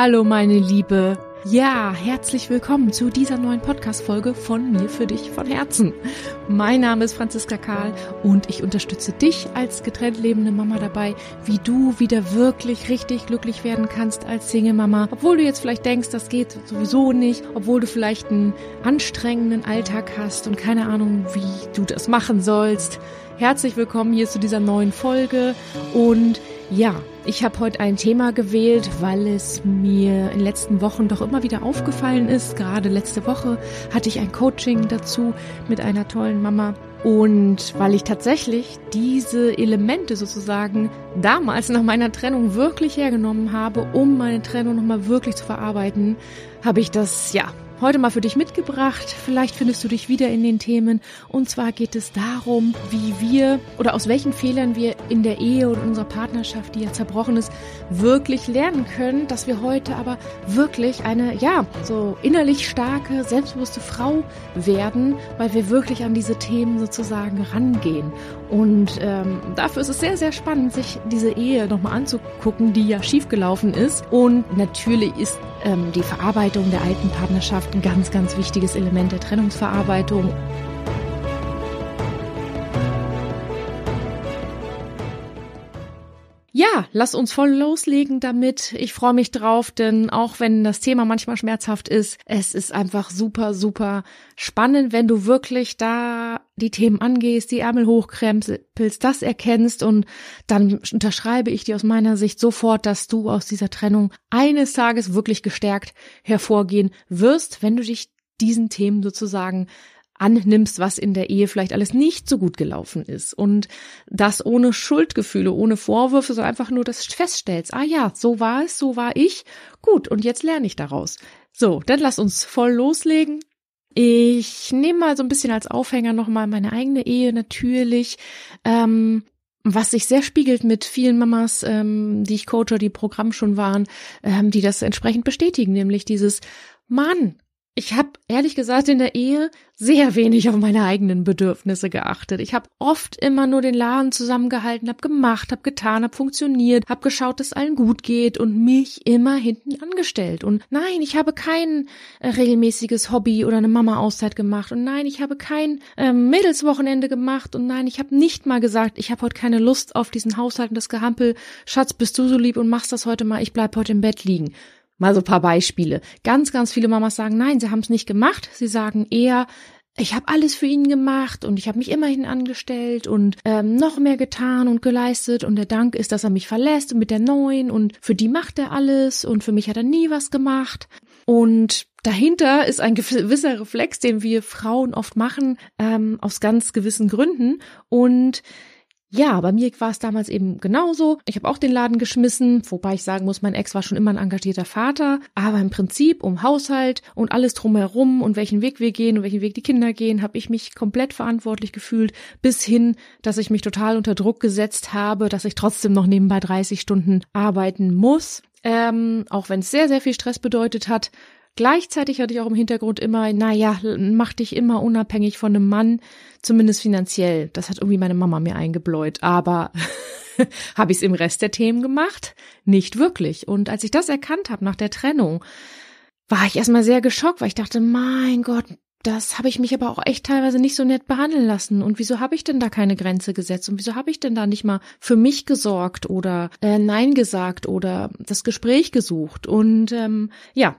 Hallo meine Liebe. Ja, herzlich willkommen zu dieser neuen Podcast-Folge von mir für dich von Herzen. Mein Name ist Franziska Karl und ich unterstütze dich als getrennt lebende Mama dabei, wie du wieder wirklich richtig glücklich werden kannst als Single-Mama. Obwohl du jetzt vielleicht denkst, das geht sowieso nicht, obwohl du vielleicht einen anstrengenden Alltag hast und keine Ahnung, wie du das machen sollst. Herzlich willkommen hier zu dieser neuen Folge und ja, ich habe heute ein Thema gewählt, weil es mir in den letzten Wochen doch immer wieder aufgefallen ist. Gerade letzte Woche hatte ich ein Coaching dazu mit einer tollen Mama. Und weil ich tatsächlich diese Elemente sozusagen damals nach meiner Trennung wirklich hergenommen habe, um meine Trennung nochmal wirklich zu verarbeiten, habe ich das, ja, heute mal für dich mitgebracht. Vielleicht findest du dich wieder in den Themen. Und zwar geht es darum, wie wir oder aus welchen Fehlern wir in der Ehe und unserer Partnerschaft, die ja zerbrochen ist, wirklich lernen können, dass wir heute aber wirklich eine, ja, so innerlich starke, selbstbewusste Frau werden, weil wir wirklich an diese Themen sozusagen rangehen. Und ähm, dafür ist es sehr, sehr spannend, sich diese Ehe nochmal anzugucken, die ja schiefgelaufen ist. Und natürlich ist ähm, die Verarbeitung der alten Partnerschaft ein ganz, ganz wichtiges Element der Trennungsverarbeitung. Ja, lass uns voll loslegen damit. Ich freue mich drauf, denn auch wenn das Thema manchmal schmerzhaft ist, es ist einfach super, super spannend, wenn du wirklich da die Themen angehst, die Ärmel hochkrempelst, das erkennst und dann unterschreibe ich dir aus meiner Sicht sofort, dass du aus dieser Trennung eines Tages wirklich gestärkt hervorgehen wirst, wenn du dich diesen Themen sozusagen annimmst, was in der Ehe vielleicht alles nicht so gut gelaufen ist und das ohne Schuldgefühle, ohne Vorwürfe, sondern einfach nur das feststellst, ah ja, so war es, so war ich, gut, und jetzt lerne ich daraus. So, dann lass uns voll loslegen. Ich nehme mal so ein bisschen als Aufhänger nochmal meine eigene Ehe natürlich. Ähm, was sich sehr spiegelt mit vielen Mamas, ähm, die ich coache, die Programm schon waren, ähm, die das entsprechend bestätigen, nämlich dieses Mann, ich habe ehrlich gesagt in der Ehe sehr wenig auf meine eigenen Bedürfnisse geachtet. Ich habe oft immer nur den Laden zusammengehalten, habe gemacht, habe getan, habe funktioniert, habe geschaut, dass allen gut geht und mich immer hinten angestellt. Und nein, ich habe kein äh, regelmäßiges Hobby oder eine Mama-Auszeit gemacht. Und nein, ich habe kein äh, Mädelswochenende gemacht. Und nein, ich habe nicht mal gesagt, ich habe heute keine Lust auf diesen Haushalt und das Gehampel. Schatz, bist du so lieb und machst das heute mal. Ich bleib heute im Bett liegen. Mal so paar Beispiele. Ganz, ganz viele Mamas sagen, nein, sie haben es nicht gemacht. Sie sagen eher, ich habe alles für ihn gemacht und ich habe mich immerhin angestellt und ähm, noch mehr getan und geleistet und der Dank ist, dass er mich verlässt und mit der neuen und für die macht er alles und für mich hat er nie was gemacht. Und dahinter ist ein gewisser Reflex, den wir Frauen oft machen, ähm, aus ganz gewissen Gründen und ja, bei mir war es damals eben genauso. Ich habe auch den Laden geschmissen, wobei ich sagen muss, mein Ex war schon immer ein engagierter Vater. Aber im Prinzip um Haushalt und alles drumherum und welchen Weg wir gehen und welchen Weg die Kinder gehen, habe ich mich komplett verantwortlich gefühlt, bis hin, dass ich mich total unter Druck gesetzt habe, dass ich trotzdem noch nebenbei 30 Stunden arbeiten muss. Ähm, auch wenn es sehr, sehr viel Stress bedeutet hat. Gleichzeitig hatte ich auch im Hintergrund immer, naja, mach dich immer unabhängig von einem Mann, zumindest finanziell. Das hat irgendwie meine Mama mir eingebläut. Aber habe ich es im Rest der Themen gemacht? Nicht wirklich. Und als ich das erkannt habe nach der Trennung, war ich erstmal sehr geschockt, weil ich dachte, mein Gott, das habe ich mich aber auch echt teilweise nicht so nett behandeln lassen. Und wieso habe ich denn da keine Grenze gesetzt? Und wieso habe ich denn da nicht mal für mich gesorgt oder äh, Nein gesagt oder das Gespräch gesucht? Und ähm, ja,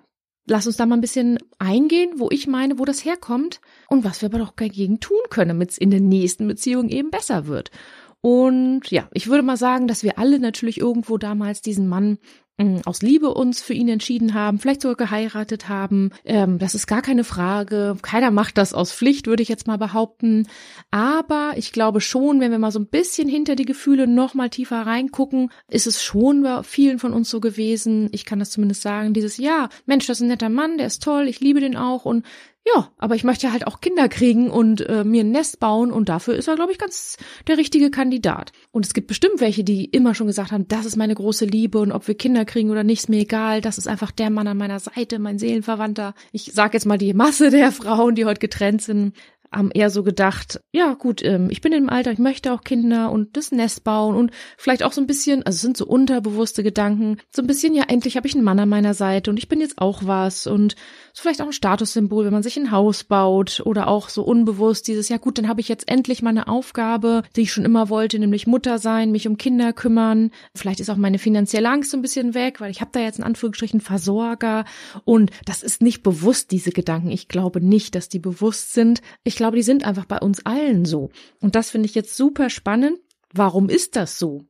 lass uns da mal ein bisschen eingehen, wo ich meine, wo das herkommt und was wir aber doch dagegen tun können, damit es in der nächsten Beziehung eben besser wird. Und ja, ich würde mal sagen, dass wir alle natürlich irgendwo damals diesen Mann aus Liebe uns für ihn entschieden haben, vielleicht sogar geheiratet haben. Ähm, das ist gar keine Frage. Keiner macht das aus Pflicht, würde ich jetzt mal behaupten. Aber ich glaube schon, wenn wir mal so ein bisschen hinter die Gefühle noch mal tiefer reingucken, ist es schon bei vielen von uns so gewesen. Ich kann das zumindest sagen. Dieses Ja, Mensch, das ist ein netter Mann, der ist toll, ich liebe den auch und ja, aber ich möchte halt auch Kinder kriegen und äh, mir ein Nest bauen und dafür ist er, glaube ich, ganz der richtige Kandidat. Und es gibt bestimmt welche, die immer schon gesagt haben, das ist meine große Liebe und ob wir Kinder kriegen oder nicht, ist mir egal, das ist einfach der Mann an meiner Seite, mein Seelenverwandter. Ich sage jetzt mal die Masse der Frauen, die heute getrennt sind, haben eher so gedacht, ja gut, ähm, ich bin im Alter, ich möchte auch Kinder und das Nest bauen und vielleicht auch so ein bisschen, also sind so unterbewusste Gedanken, so ein bisschen, ja endlich habe ich einen Mann an meiner Seite und ich bin jetzt auch was und so vielleicht auch ein Statussymbol, wenn man sich ein Haus baut oder auch so unbewusst dieses, ja gut, dann habe ich jetzt endlich meine Aufgabe, die ich schon immer wollte, nämlich Mutter sein, mich um Kinder kümmern. Vielleicht ist auch meine finanzielle Angst so ein bisschen weg, weil ich habe da jetzt in Anführungsstrichen Versorger und das ist nicht bewusst, diese Gedanken. Ich glaube nicht, dass die bewusst sind. Ich glaube, die sind einfach bei uns allen so. Und das finde ich jetzt super spannend. Warum ist das so?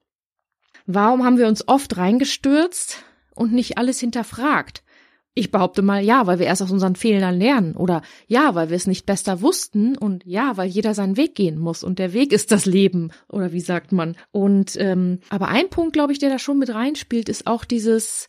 Warum haben wir uns oft reingestürzt und nicht alles hinterfragt? Ich behaupte mal ja, weil wir erst aus unseren Fehlern lernen oder ja, weil wir es nicht besser wussten und ja, weil jeder seinen Weg gehen muss und der Weg ist das Leben oder wie sagt man. Und ähm, aber ein Punkt, glaube ich, der da schon mit reinspielt, ist auch dieses,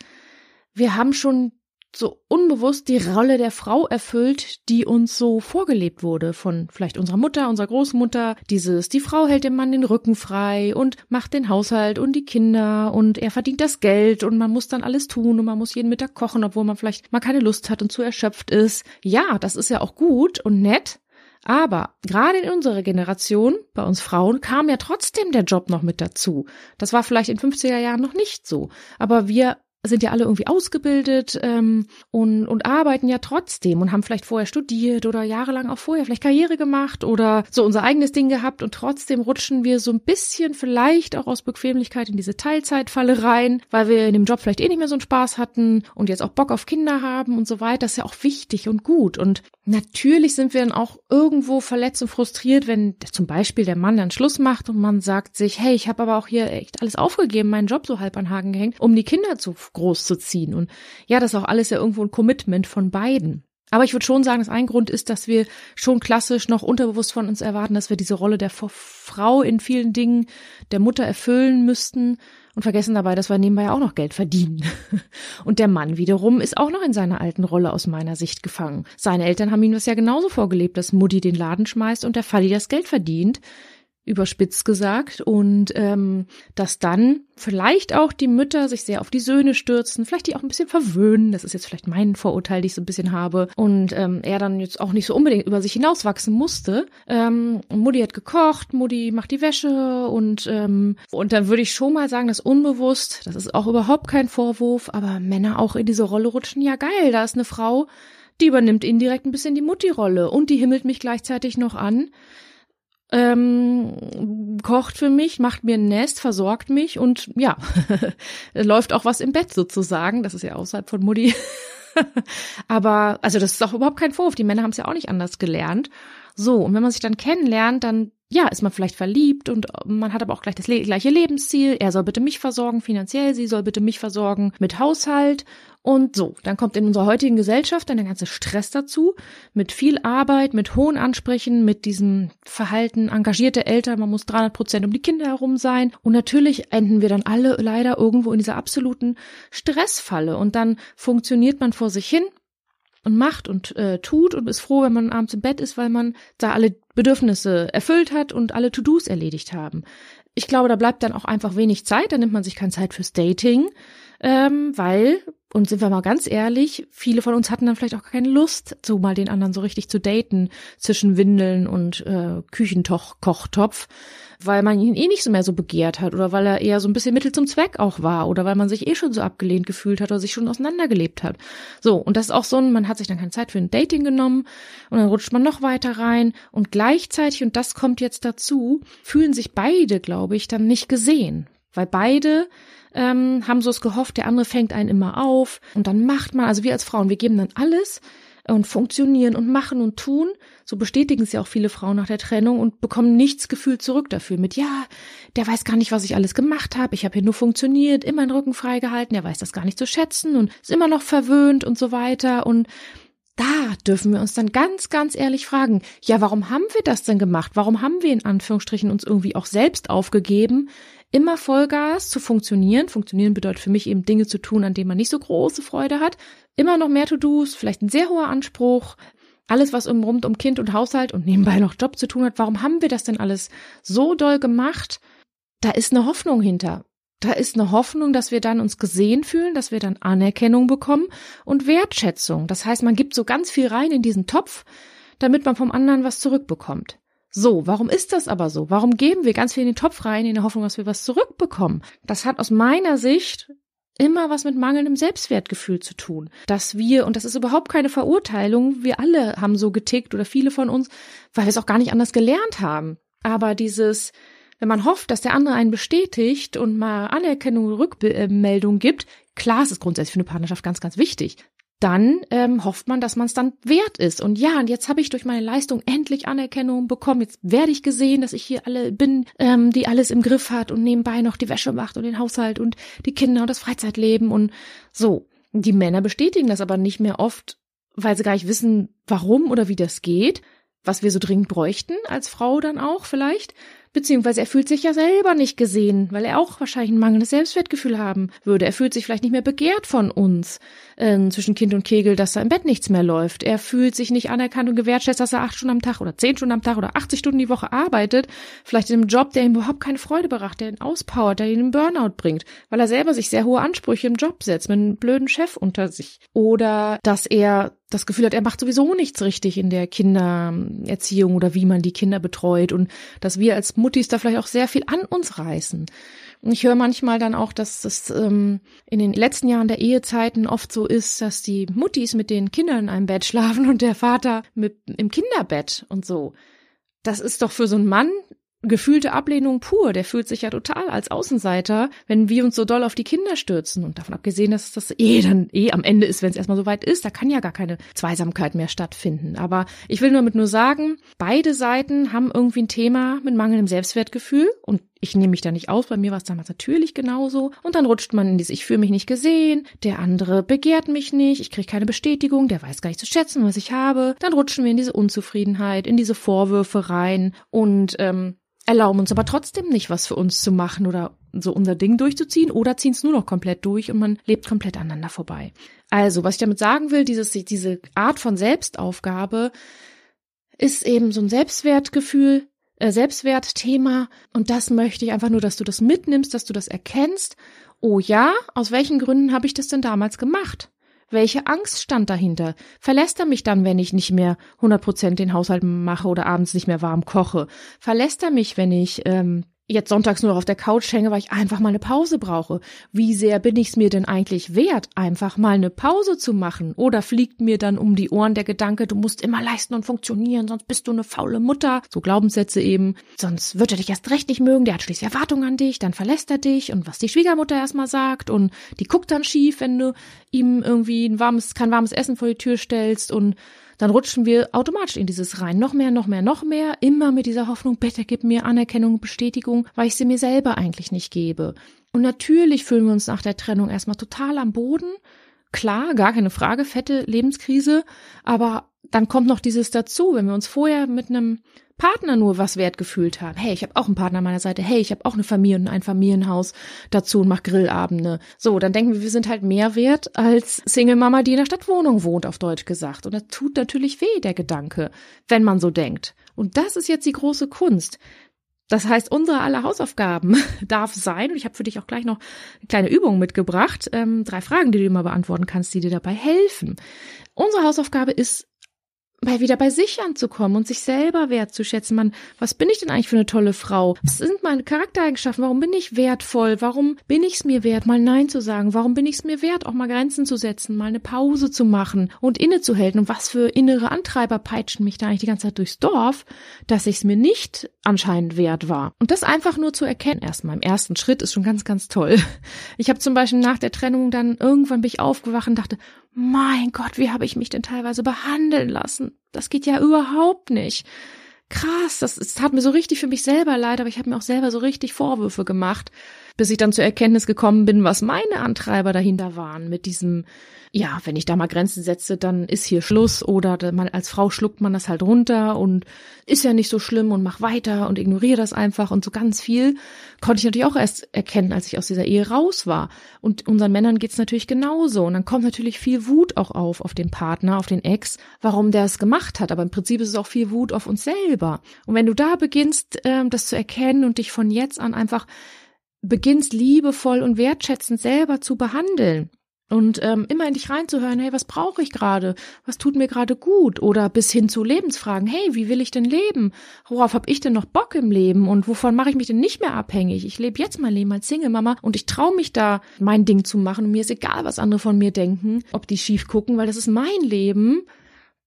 wir haben schon so unbewusst die Rolle der Frau erfüllt, die uns so vorgelebt wurde von vielleicht unserer Mutter, unserer Großmutter. Dieses, die Frau hält dem Mann den Rücken frei und macht den Haushalt und die Kinder und er verdient das Geld und man muss dann alles tun und man muss jeden Mittag kochen, obwohl man vielleicht mal keine Lust hat und zu erschöpft ist. Ja, das ist ja auch gut und nett. Aber gerade in unserer Generation, bei uns Frauen, kam ja trotzdem der Job noch mit dazu. Das war vielleicht in 50er Jahren noch nicht so. Aber wir sind ja alle irgendwie ausgebildet ähm, und, und arbeiten ja trotzdem und haben vielleicht vorher studiert oder jahrelang auch vorher vielleicht Karriere gemacht oder so unser eigenes Ding gehabt und trotzdem rutschen wir so ein bisschen vielleicht auch aus Bequemlichkeit in diese Teilzeitfalle rein, weil wir in dem Job vielleicht eh nicht mehr so einen Spaß hatten und jetzt auch Bock auf Kinder haben und so weiter. Das ist ja auch wichtig und gut und natürlich sind wir dann auch irgendwo verletzt und frustriert, wenn zum Beispiel der Mann dann Schluss macht und man sagt sich, hey, ich habe aber auch hier echt alles aufgegeben, meinen Job so halb an Haken gehängt, um die Kinder zu groß zu ziehen. Und ja, das ist auch alles ja irgendwo ein Commitment von beiden. Aber ich würde schon sagen, dass ein Grund ist, dass wir schon klassisch noch unterbewusst von uns erwarten, dass wir diese Rolle der Frau in vielen Dingen der Mutter erfüllen müssten und vergessen dabei, dass wir nebenbei auch noch Geld verdienen. Und der Mann wiederum ist auch noch in seiner alten Rolle aus meiner Sicht gefangen. Seine Eltern haben ihm das ja genauso vorgelebt, dass Mutti den Laden schmeißt und der Falli das Geld verdient überspitzt gesagt, und ähm, dass dann vielleicht auch die Mütter sich sehr auf die Söhne stürzen, vielleicht die auch ein bisschen verwöhnen, das ist jetzt vielleicht mein Vorurteil, die ich so ein bisschen habe, und ähm, er dann jetzt auch nicht so unbedingt über sich hinauswachsen musste. Ähm, Mutti hat gekocht, Mutti macht die Wäsche und ähm, und dann würde ich schon mal sagen, dass unbewusst, das ist auch überhaupt kein Vorwurf, aber Männer auch in diese Rolle rutschen, ja geil, da ist eine Frau, die übernimmt indirekt ein bisschen die Mutti-Rolle und die himmelt mich gleichzeitig noch an ähm, kocht für mich, macht mir ein Nest, versorgt mich und ja, läuft auch was im Bett sozusagen. Das ist ja außerhalb von Mutti. aber, also das ist auch überhaupt kein Vorwurf. Die Männer haben es ja auch nicht anders gelernt. So, und wenn man sich dann kennenlernt, dann ja, ist man vielleicht verliebt und man hat aber auch gleich das gleiche Lebensziel. Er soll bitte mich versorgen finanziell, sie soll bitte mich versorgen mit Haushalt und so, dann kommt in unserer heutigen Gesellschaft dann der ganze Stress dazu, mit viel Arbeit, mit hohen Ansprüchen, mit diesem Verhalten, engagierte Eltern, man muss 300 Prozent um die Kinder herum sein. Und natürlich enden wir dann alle leider irgendwo in dieser absoluten Stressfalle. Und dann funktioniert man vor sich hin und macht und äh, tut und ist froh, wenn man abends im Bett ist, weil man da alle Bedürfnisse erfüllt hat und alle To-Dos erledigt haben. Ich glaube, da bleibt dann auch einfach wenig Zeit, da nimmt man sich keine Zeit fürs Dating, ähm, weil und sind wir mal ganz ehrlich, viele von uns hatten dann vielleicht auch keine Lust, so mal den anderen so richtig zu daten zwischen Windeln und äh, Küchenkochtopf, weil man ihn eh nicht so mehr so begehrt hat oder weil er eher so ein bisschen Mittel zum Zweck auch war oder weil man sich eh schon so abgelehnt gefühlt hat oder sich schon auseinandergelebt hat. So, und das ist auch so ein, man hat sich dann keine Zeit für ein Dating genommen und dann rutscht man noch weiter rein und gleichzeitig, und das kommt jetzt dazu, fühlen sich beide, glaube ich, dann nicht gesehen, weil beide ähm, haben so es gehofft, der andere fängt einen immer auf und dann macht man, also wir als Frauen, wir geben dann alles und funktionieren und machen und tun. So bestätigen es ja auch viele Frauen nach der Trennung und bekommen nichts gefühlt zurück dafür mit, ja, der weiß gar nicht, was ich alles gemacht habe, ich habe hier nur funktioniert, immer den Rücken freigehalten, der weiß das gar nicht zu schätzen und ist immer noch verwöhnt und so weiter und da dürfen wir uns dann ganz, ganz ehrlich fragen, ja, warum haben wir das denn gemacht? Warum haben wir in Anführungsstrichen uns irgendwie auch selbst aufgegeben, immer Vollgas zu funktionieren. Funktionieren bedeutet für mich eben Dinge zu tun, an denen man nicht so große Freude hat. Immer noch mehr To-Dos, vielleicht ein sehr hoher Anspruch. Alles, was um, rund um Kind und Haushalt und nebenbei noch Job zu tun hat. Warum haben wir das denn alles so doll gemacht? Da ist eine Hoffnung hinter. Da ist eine Hoffnung, dass wir dann uns gesehen fühlen, dass wir dann Anerkennung bekommen und Wertschätzung. Das heißt, man gibt so ganz viel rein in diesen Topf, damit man vom anderen was zurückbekommt. So, warum ist das aber so? Warum geben wir ganz viel in den Topf rein in der Hoffnung, dass wir was zurückbekommen? Das hat aus meiner Sicht immer was mit mangelndem Selbstwertgefühl zu tun. Dass wir, und das ist überhaupt keine Verurteilung, wir alle haben so getickt oder viele von uns, weil wir es auch gar nicht anders gelernt haben. Aber dieses, wenn man hofft, dass der andere einen bestätigt und mal Anerkennung, Rückmeldung gibt, klar, es ist grundsätzlich für eine Partnerschaft ganz, ganz wichtig dann ähm, hofft man, dass man es dann wert ist. Und ja, und jetzt habe ich durch meine Leistung endlich Anerkennung bekommen. Jetzt werde ich gesehen, dass ich hier alle bin, ähm, die alles im Griff hat und nebenbei noch die Wäsche macht und den Haushalt und die Kinder und das Freizeitleben und so. Die Männer bestätigen das aber nicht mehr oft, weil sie gar nicht wissen, warum oder wie das geht, was wir so dringend bräuchten, als Frau dann auch vielleicht. Beziehungsweise er fühlt sich ja selber nicht gesehen, weil er auch wahrscheinlich ein mangelndes Selbstwertgefühl haben würde. Er fühlt sich vielleicht nicht mehr begehrt von uns äh, zwischen Kind und Kegel, dass da im Bett nichts mehr läuft. Er fühlt sich nicht anerkannt und gewertschätzt, dass er acht Stunden am Tag oder zehn Stunden am Tag oder 80 Stunden die Woche arbeitet. Vielleicht in einem Job, der ihm überhaupt keine Freude bereitet, der ihn auspowert, der ihn in Burnout bringt, weil er selber sich sehr hohe Ansprüche im Job setzt, mit einem blöden Chef unter sich. Oder dass er das Gefühl hat, er macht sowieso nichts richtig in der Kindererziehung oder wie man die Kinder betreut und dass wir als Muttis da vielleicht auch sehr viel an uns reißen. Und ich höre manchmal dann auch, dass das ähm, in den letzten Jahren der Ehezeiten oft so ist, dass die Muttis mit den Kindern in einem Bett schlafen und der Vater mit im Kinderbett und so. Das ist doch für so einen Mann gefühlte Ablehnung pur. Der fühlt sich ja total als Außenseiter, wenn wir uns so doll auf die Kinder stürzen. Und davon abgesehen, dass das eh dann eh am Ende ist, wenn es erstmal so weit ist, da kann ja gar keine Zweisamkeit mehr stattfinden. Aber ich will damit nur sagen, beide Seiten haben irgendwie ein Thema mit mangelndem Selbstwertgefühl und ich nehme mich da nicht aus, bei mir war es damals natürlich genauso. Und dann rutscht man in dieses Ich fühle mich nicht gesehen, der andere begehrt mich nicht, ich kriege keine Bestätigung, der weiß gar nicht zu schätzen, was ich habe. Dann rutschen wir in diese Unzufriedenheit, in diese Vorwürfe rein und ähm, erlauben uns aber trotzdem nicht, was für uns zu machen oder so unser Ding durchzuziehen oder ziehen es nur noch komplett durch und man lebt komplett aneinander vorbei. Also, was ich damit sagen will, dieses, diese Art von Selbstaufgabe ist eben so ein Selbstwertgefühl, äh, Selbstwertthema und das möchte ich einfach nur, dass du das mitnimmst, dass du das erkennst. Oh ja, aus welchen Gründen habe ich das denn damals gemacht? Welche Angst stand dahinter? Verlässt er mich dann, wenn ich nicht mehr 100% den Haushalt mache oder abends nicht mehr warm koche? Verlässt er mich, wenn ich ähm, jetzt sonntags nur auf der Couch hänge, weil ich einfach mal eine Pause brauche. Wie sehr bin ich es mir denn eigentlich wert, einfach mal eine Pause zu machen? Oder fliegt mir dann um die Ohren der Gedanke, du musst immer leisten und funktionieren, sonst bist du eine faule Mutter. So Glaubenssätze eben. Sonst wird er dich erst recht nicht mögen, der hat schließlich Erwartungen an dich, dann verlässt er dich und was die Schwiegermutter erstmal sagt und die guckt dann schief, wenn du ihm irgendwie ein warmes, kein warmes Essen vor die Tür stellst und dann rutschen wir automatisch in dieses rein. Noch mehr, noch mehr, noch mehr. Immer mit dieser Hoffnung, bitte gib mir Anerkennung, Bestätigung, weil ich sie mir selber eigentlich nicht gebe. Und natürlich fühlen wir uns nach der Trennung erstmal total am Boden. Klar, gar keine Frage, fette Lebenskrise. Aber dann kommt noch dieses dazu, wenn wir uns vorher mit einem Partner nur was wert gefühlt haben. Hey, ich habe auch einen Partner an meiner Seite. Hey, ich habe auch eine Familie und ein Familienhaus dazu und mache Grillabende. So, dann denken wir, wir sind halt mehr wert als Single-Mama, die in der Stadtwohnung wohnt, auf Deutsch gesagt. Und das tut natürlich weh, der Gedanke, wenn man so denkt. Und das ist jetzt die große Kunst. Das heißt, unsere aller Hausaufgaben darf sein, und ich habe für dich auch gleich noch eine kleine Übung mitgebracht, ähm, drei Fragen, die du immer beantworten kannst, die dir dabei helfen. Unsere Hausaufgabe ist, mal wieder bei sich anzukommen und sich selber wertzuschätzen. Man, was bin ich denn eigentlich für eine tolle Frau? Was sind meine Charaktereigenschaften? Warum bin ich wertvoll? Warum bin ich es mir wert, mal Nein zu sagen? Warum bin ich es mir wert, auch mal Grenzen zu setzen, mal eine Pause zu machen und innezuhalten? Und was für innere Antreiber peitschen mich da eigentlich die ganze Zeit durchs Dorf, dass ich es mir nicht anscheinend wert war? Und das einfach nur zu erkennen, erstmal im ersten Schritt ist schon ganz, ganz toll. Ich habe zum Beispiel nach der Trennung dann irgendwann bin ich aufgewacht und dachte, mein Gott, wie habe ich mich denn teilweise behandeln lassen? Das geht ja überhaupt nicht. Krass, das, das tat mir so richtig für mich selber leid, aber ich habe mir auch selber so richtig Vorwürfe gemacht, bis ich dann zur Erkenntnis gekommen bin, was meine Antreiber dahinter waren mit diesem ja, wenn ich da mal Grenzen setze, dann ist hier Schluss oder man, als Frau schluckt man das halt runter und ist ja nicht so schlimm und mach weiter und ignoriere das einfach und so ganz viel konnte ich natürlich auch erst erkennen, als ich aus dieser Ehe raus war. Und unseren Männern geht's natürlich genauso und dann kommt natürlich viel Wut auch auf, auf den Partner, auf den Ex, warum der es gemacht hat. Aber im Prinzip ist es auch viel Wut auf uns selber. Und wenn du da beginnst, ähm, das zu erkennen und dich von jetzt an einfach beginnst liebevoll und wertschätzend selber zu behandeln, Und ähm, immer in dich reinzuhören, hey, was brauche ich gerade? Was tut mir gerade gut? Oder bis hin zu Lebensfragen, hey, wie will ich denn leben? Worauf habe ich denn noch Bock im Leben? Und wovon mache ich mich denn nicht mehr abhängig? Ich lebe jetzt mein Leben als Single-Mama und ich traue mich da, mein Ding zu machen. Und mir ist egal, was andere von mir denken, ob die schief gucken, weil das ist mein Leben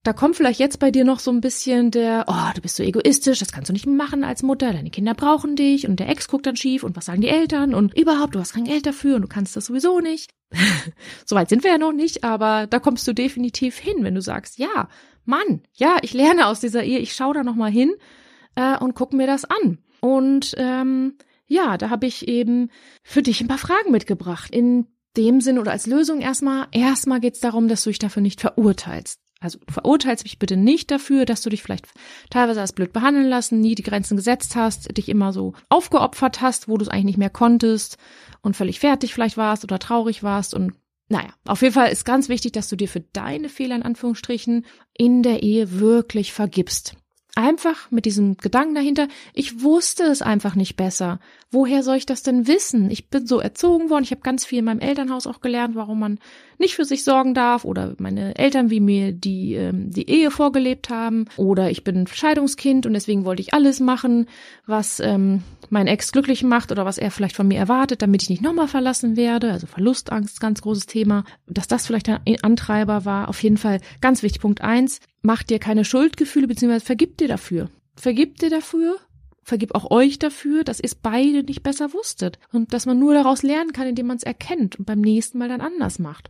da kommt vielleicht jetzt bei dir noch so ein bisschen der, oh, du bist so egoistisch, das kannst du nicht machen als Mutter, deine Kinder brauchen dich und der Ex guckt dann schief und was sagen die Eltern und überhaupt, du hast kein Geld dafür und du kannst das sowieso nicht. Soweit sind wir ja noch nicht, aber da kommst du definitiv hin, wenn du sagst, ja, Mann, ja, ich lerne aus dieser Ehe, ich schaue da nochmal hin äh, und guck mir das an. Und ähm, ja, da habe ich eben für dich ein paar Fragen mitgebracht. In dem Sinn oder als Lösung erstmal, erstmal geht es darum, dass du dich dafür nicht verurteilst. Also verurteilst mich bitte nicht dafür, dass du dich vielleicht teilweise als blöd behandeln lassen, nie die Grenzen gesetzt hast, dich immer so aufgeopfert hast, wo du es eigentlich nicht mehr konntest und völlig fertig vielleicht warst oder traurig warst und naja, auf jeden Fall ist ganz wichtig, dass du dir für deine Fehler in Anführungsstrichen in der Ehe wirklich vergibst. Einfach mit diesem Gedanken dahinter, ich wusste es einfach nicht besser. Woher soll ich das denn wissen? Ich bin so erzogen worden, ich habe ganz viel in meinem Elternhaus auch gelernt, warum man nicht für sich sorgen darf oder meine Eltern, wie mir die ähm, die Ehe vorgelebt haben oder ich bin Scheidungskind und deswegen wollte ich alles machen, was ähm, mein Ex glücklich macht oder was er vielleicht von mir erwartet, damit ich nicht nochmal verlassen werde. Also Verlustangst, ganz großes Thema. Dass das vielleicht ein Antreiber war, auf jeden Fall ganz wichtig. Punkt eins, mach dir keine Schuldgefühle, beziehungsweise vergib dir dafür. Vergib dir dafür, vergib auch euch dafür, dass ihr es beide nicht besser wusstet und dass man nur daraus lernen kann, indem man es erkennt und beim nächsten Mal dann anders macht.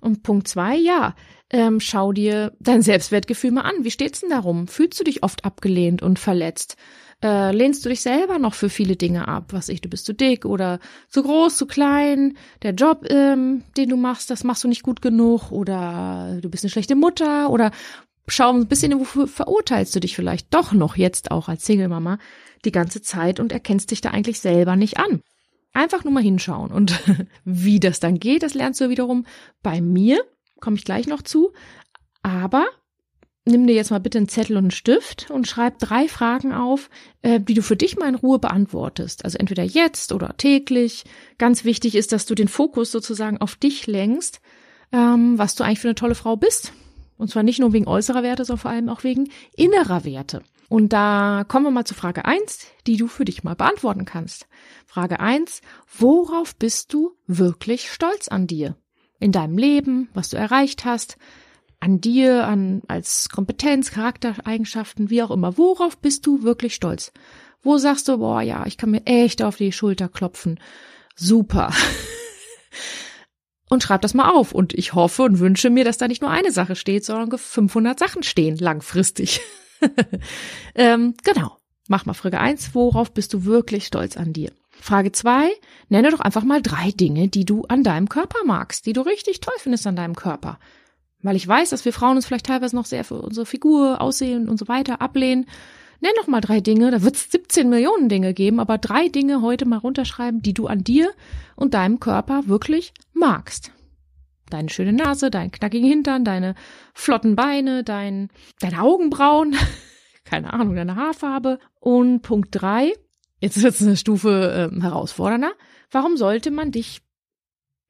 Und Punkt zwei, ja, ähm, schau dir dein Selbstwertgefühl mal an. Wie steht's denn darum? Fühlst du dich oft abgelehnt und verletzt? Äh, lehnst du dich selber noch für viele Dinge ab? Was ich, du bist zu dick oder zu groß, zu klein? Der Job, ähm, den du machst, das machst du nicht gut genug oder du bist eine schlechte Mutter oder schau ein bisschen, wofür verurteilst du dich vielleicht doch noch jetzt auch als Single-Mama die ganze Zeit und erkennst dich da eigentlich selber nicht an. Einfach nur mal hinschauen. Und wie das dann geht, das lernst du wiederum bei mir, komme ich gleich noch zu. Aber nimm dir jetzt mal bitte einen Zettel und einen Stift und schreib drei Fragen auf, äh, die du für dich mal in Ruhe beantwortest. Also entweder jetzt oder täglich. Ganz wichtig ist, dass du den Fokus sozusagen auf dich lenkst, ähm, was du eigentlich für eine tolle Frau bist und zwar nicht nur wegen äußerer Werte, sondern vor allem auch wegen innerer Werte. Und da kommen wir mal zu Frage eins, die du für dich mal beantworten kannst. Frage eins: worauf bist du wirklich stolz an dir? In deinem Leben, was du erreicht hast, an dir, an, als Kompetenz, Charaktereigenschaften, wie auch immer. Worauf bist du wirklich stolz? Wo sagst du, boah, ja, ich kann mir echt auf die Schulter klopfen. Super. und schreib das mal auf. Und ich hoffe und wünsche mir, dass da nicht nur eine Sache steht, sondern 500 Sachen stehen langfristig. ähm, genau. Mach mal Frage eins. Worauf bist du wirklich stolz an dir? Frage zwei. Nenne doch einfach mal drei Dinge, die du an deinem Körper magst, die du richtig toll findest an deinem Körper. Weil ich weiß, dass wir Frauen uns vielleicht teilweise noch sehr für unsere Figur, Aussehen und so weiter ablehnen. Nenn doch mal drei Dinge, da wird es 17 Millionen Dinge geben, aber drei Dinge heute mal runterschreiben, die du an dir und deinem Körper wirklich magst. Deine schöne Nase, deinen knackigen Hintern, deine flotten Beine, dein, deine Augenbrauen, keine Ahnung, deine Haarfarbe. Und Punkt drei, jetzt wird es eine Stufe äh, herausfordernder. Warum sollte man dich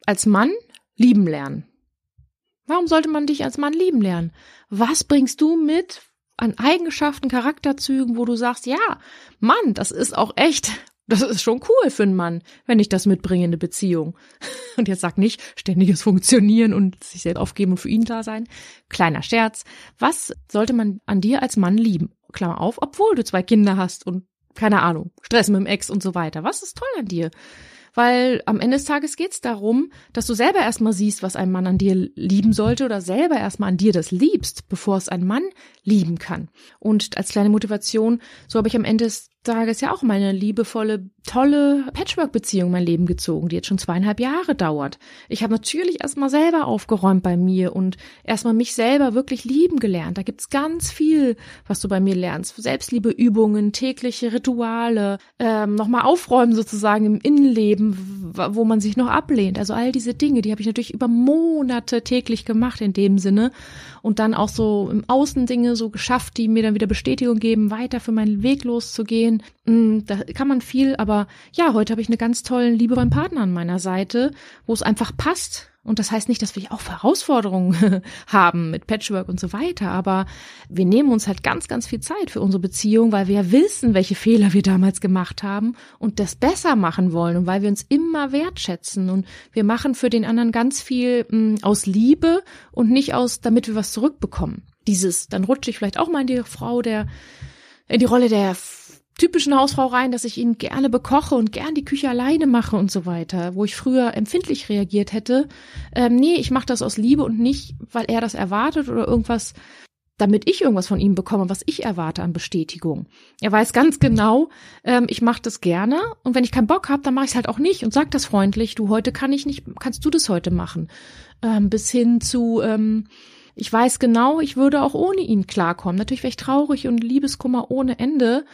als Mann lieben lernen? Warum sollte man dich als Mann lieben lernen? Was bringst du mit, an Eigenschaften, Charakterzügen, wo du sagst, ja, Mann, das ist auch echt, das ist schon cool für einen Mann, wenn ich das mitbringe in eine Beziehung. Und jetzt sag nicht ständiges Funktionieren und sich selbst aufgeben und für ihn da sein. Kleiner Scherz. Was sollte man an dir als Mann lieben? Klammer auf, obwohl du zwei Kinder hast und keine Ahnung, Stress mit dem Ex und so weiter. Was ist toll an dir? Weil am Ende des Tages geht es darum, dass du selber erstmal siehst, was ein Mann an dir lieben sollte oder selber erstmal an dir das liebst, bevor es ein Mann lieben kann. Und als kleine Motivation, so habe ich am Ende des Tages ja auch meine liebevolle, tolle Patchwork-Beziehung mein Leben gezogen, die jetzt schon zweieinhalb Jahre dauert. Ich habe natürlich erstmal selber aufgeräumt bei mir und erstmal mich selber wirklich lieben gelernt. Da gibt's ganz viel, was du bei mir lernst. Selbstliebeübungen, tägliche Rituale, ähm, nochmal aufräumen sozusagen im Innenleben, wo man sich noch ablehnt. Also all diese Dinge, die habe ich natürlich über Monate täglich gemacht in dem Sinne und dann auch so im Außen Dinge so geschafft, die mir dann wieder Bestätigung geben, weiter für meinen Weg loszugehen sein, mm, da kann man viel, aber ja, heute habe ich einen ganz tollen, liebevollen Partner an meiner Seite, wo es einfach passt. Und das heißt nicht, dass wir auch Herausforderungen haben mit Patchwork und so weiter, aber wir nehmen uns halt ganz, ganz viel Zeit für unsere Beziehung, weil wir ja wissen, welche Fehler wir damals gemacht haben und das besser machen wollen und weil wir uns immer wertschätzen und wir machen für den anderen ganz viel mh, mm, aus Liebe und nicht aus, damit wir was zurückbekommen. Dieses, dann rutsche ich vielleicht auch mal in die Frau der, in die Rolle der typischen Hausfrau rein, dass ich ihn gerne bekoche und gern die Küche alleine mache und so weiter, wo ich früher empfindlich reagiert hätte. Ähm, nee, ich mache das aus Liebe und nicht, weil er das erwartet oder irgendwas, damit ich irgendwas von ihm bekomme, was ich erwarte an Bestätigung. Er weiß ganz genau, ähm, ich mache das gerne und wenn ich keinen Bock habe, dann mache ich es halt auch nicht und sag das freundlich. Du heute kann ich nicht, kannst du das heute machen? Ähm, bis hin zu ähm, ich weiß genau, ich würde auch ohne ihn klarkommen. Natürlich wäre ich traurig und Liebeskummer ohne Ende.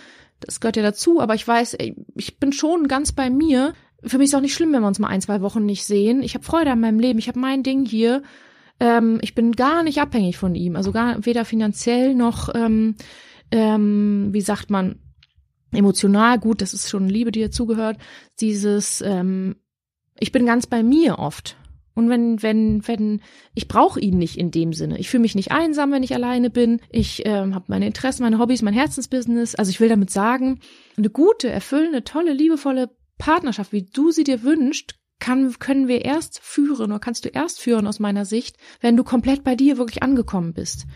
Das gehört ja dazu, aber ich weiß, ich bin schon ganz bei mir. Für mich ist auch nicht schlimm, wenn wir uns mal ein, zwei Wochen nicht sehen. Ich habe Freude an meinem Leben. Ich habe mein Ding hier. Ähm, ich bin gar nicht abhängig von ihm. Also gar weder finanziell noch, ähm, ähm, wie sagt man, emotional. Gut, das ist schon Liebe, die dazugehört. Dieses, ähm, ich bin ganz bei mir oft. Und wenn, wenn, wenn, ich brauche ihn nicht in dem Sinne. Ich fühle mich nicht einsam, wenn ich alleine bin. Ich ähm, habe meine Interessen, meine Hobbys, mein Herzensbusiness. Also ich will damit sagen, eine gute, erfüllende, tolle, liebevolle Partnerschaft, wie du sie dir wünschst, kann, können wir erst führen oder kannst du erst führen aus meiner Sicht, wenn du komplett bei dir wirklich angekommen bist.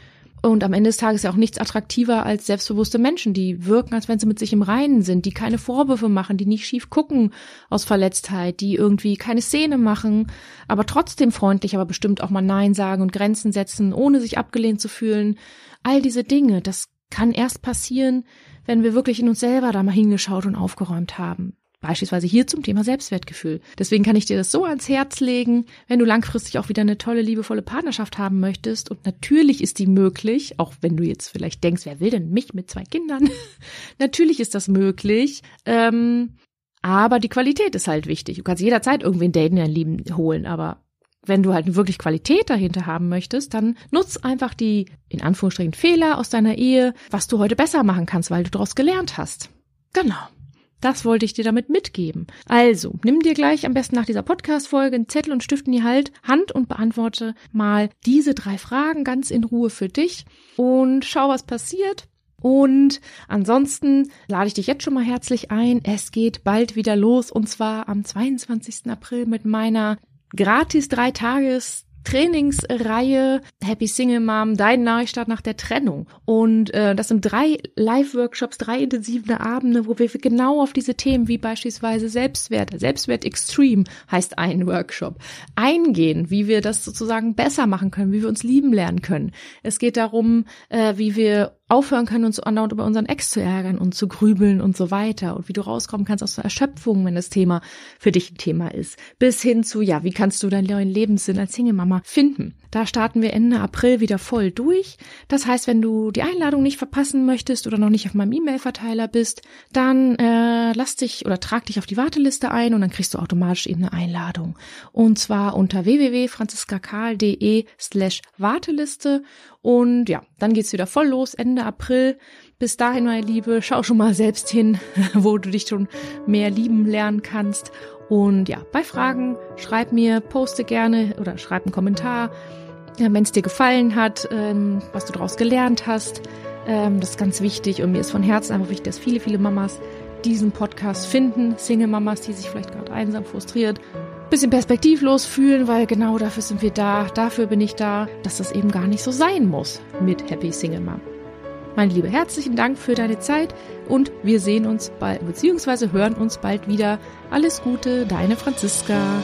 Und am Ende des Tages ja auch nichts attraktiver als selbstbewusste Menschen, die wirken, als wenn sie mit sich im Reinen sind, die keine Vorwürfe machen, die nicht schief gucken aus Verletztheit, die irgendwie keine Szene machen, aber trotzdem freundlich, aber bestimmt auch mal Nein sagen und Grenzen setzen, ohne sich abgelehnt zu fühlen. All diese Dinge, das kann erst passieren, wenn wir wirklich in uns selber da mal hingeschaut und aufgeräumt haben. Beispielsweise hier zum Thema Selbstwertgefühl. Deswegen kann ich dir das so ans Herz legen, wenn du langfristig auch wieder eine tolle, liebevolle Partnerschaft haben möchtest. Und natürlich ist die möglich, auch wenn du jetzt vielleicht denkst, wer will denn mich mit zwei Kindern? natürlich ist das möglich. Ähm, aber die Qualität ist halt wichtig. Du kannst jederzeit irgendwen daten, dein Lieben holen, aber wenn du halt wirklich Qualität dahinter haben möchtest, dann nutz einfach die, in Anführungsstrichen, Fehler aus deiner Ehe, was du heute besser machen kannst, weil du daraus gelernt hast. Genau. Das wollte ich dir damit mitgeben. Also, nimm dir gleich am besten nach dieser Podcast-Folge einen Zettel und Stift in die halt, Hand und beantworte mal diese drei Fragen ganz in Ruhe für dich und schau, was passiert. Und ansonsten lade ich dich jetzt schon mal herzlich ein. Es geht bald wieder los und zwar am 22. April mit meiner gratis drei Tages Trainingsreihe Happy Single Mom, dein Neustart nach der Trennung. Und äh, das sind drei Live-Workshops, drei intensive Abende, wo wir genau auf diese Themen wie beispielsweise Selbstwert, Selbstwert Extreme heißt ein Workshop, eingehen, wie wir das sozusagen besser machen können, wie wir uns lieben lernen können. Es geht darum, äh, wie wir aufhören können, uns andauernd über unseren Ex zu ärgern und zu grübeln und so weiter und wie du rauskommen kannst aus der Erschöpfung, wenn das Thema für dich ein Thema ist, bis hin zu, ja, wie kannst du deinen neuen Lebenssinn als Single-Mama finden. Da starten wir Ende April wieder voll durch. Das heißt, wenn du die Einladung nicht verpassen möchtest oder noch nicht auf meinem E-Mail-Verteiler bist, dann äh, lass dich oder trag dich auf die Warteliste ein und dann kriegst du automatisch eben eine Einladung. Und zwar unter www.franziskakal.de slash Warteliste und ja, dann geht's wieder voll los, Ende April. Bis dahin, meine Liebe, schau schon mal selbst hin, wo du dich schon mehr lieben lernen kannst. Und ja, bei Fragen schreib mir, poste gerne oder schreib einen Kommentar, wenn es dir gefallen hat, ähm, was du daraus gelernt hast. Ähm, das ist ganz wichtig und mir ist von Herzen einfach wichtig, dass viele, viele Mamas diesen Podcast finden. Single-Mamas, die sich vielleicht gerade einsam, frustriert bisschen perspektivlos fühlen, weil genau dafür sind wir da, dafür bin ich da, dass das eben gar nicht so sein muss mit Happy Single Mom. Meine Liebe, herzlichen Dank für deine Zeit und wir sehen uns bald, beziehungsweise hören uns bald wieder. Alles Gute, deine Franziska.